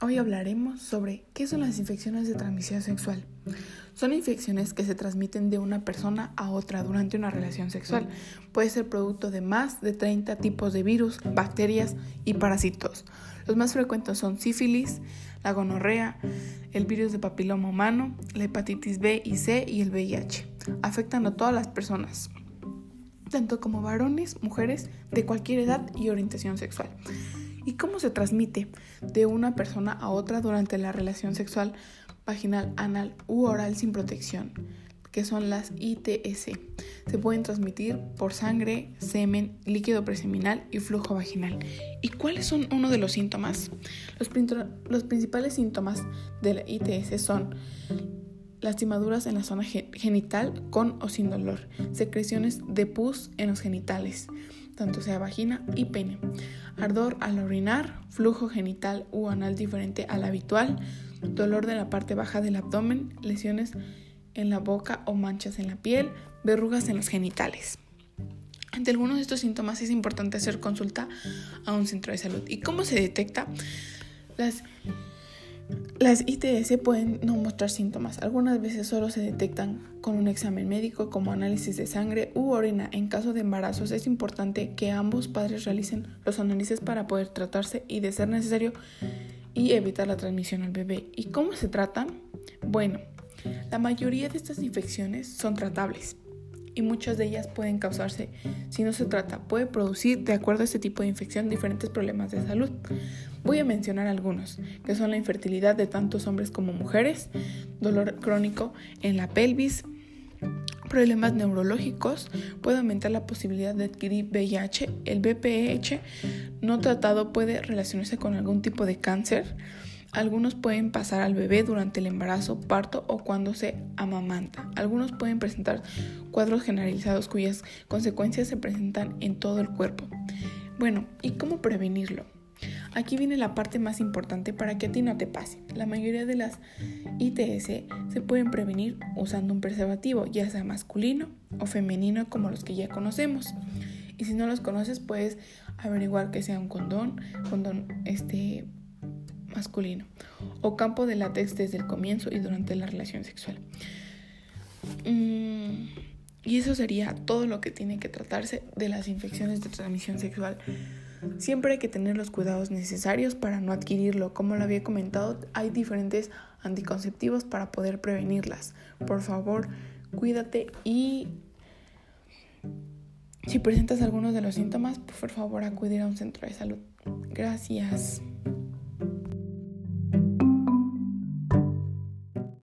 Hoy hablaremos sobre qué son las infecciones de transmisión sexual. Son infecciones que se transmiten de una persona a otra durante una relación sexual. Puede ser producto de más de 30 tipos de virus, bacterias y parásitos. Los más frecuentes son sífilis, la gonorrea, el virus de papiloma humano, la hepatitis B y C y el VIH. Afectan a todas las personas, tanto como varones, mujeres de cualquier edad y orientación sexual. ¿Y cómo se transmite de una persona a otra durante la relación sexual vaginal, anal u oral sin protección? que son las ITS. Se pueden transmitir por sangre, semen, líquido preseminal y flujo vaginal. ¿Y cuáles son uno de los síntomas? Los, principales síntomas de la ITS son lastimaduras en la zona genital con o sin dolor, secreciones de pus en los genitales, tanto sea vagina y pene, ardor al orinar, flujo genital u anal diferente al habitual, dolor de la parte baja del abdomen, lesiones en la boca o manchas en la piel, verrugas en los genitales. Ante algunos de estos síntomas es importante hacer consulta a un centro de salud. ¿Y cómo se detecta? Las, las ITS pueden no mostrar síntomas. Algunas veces solo se detectan con un examen médico como análisis de sangre u orina. En caso de embarazos es importante que ambos padres realicen los análisis para poder tratarse y de ser necesario y evitar la transmisión al bebé. ¿Y cómo se tratan? Bueno, la mayoría de estas infecciones son tratables y muchas de ellas pueden causarse si no se trata. Puede producir, de acuerdo a este tipo de infección, diferentes problemas de salud. Voy a mencionar algunos, que son la infertilidad de tantos hombres como mujeres, dolor crónico en la pelvis, problemas neurológicos, puede aumentar la posibilidad de adquirir VIH, el BPH no tratado puede relacionarse con algún tipo de cáncer, algunos pueden pasar al bebé durante el embarazo, parto o cuando se amamanta. Algunos pueden presentar cuadros generalizados cuyas consecuencias se presentan en todo el cuerpo. Bueno, ¿y cómo prevenirlo? Aquí viene la parte más importante para que a ti no te pase. La mayoría de las ITS se pueden prevenir usando un preservativo, ya sea masculino o femenino como los que ya conocemos. Y si no los conoces, puedes averiguar que sea un condón, condón este masculino o campo de látex desde el comienzo y durante la relación sexual. Mm, y eso sería todo lo que tiene que tratarse de las infecciones de transmisión sexual. Siempre hay que tener los cuidados necesarios para no adquirirlo. Como lo había comentado, hay diferentes anticonceptivos para poder prevenirlas. Por favor, cuídate y si presentas algunos de los síntomas, por favor acudir a un centro de salud. Gracias.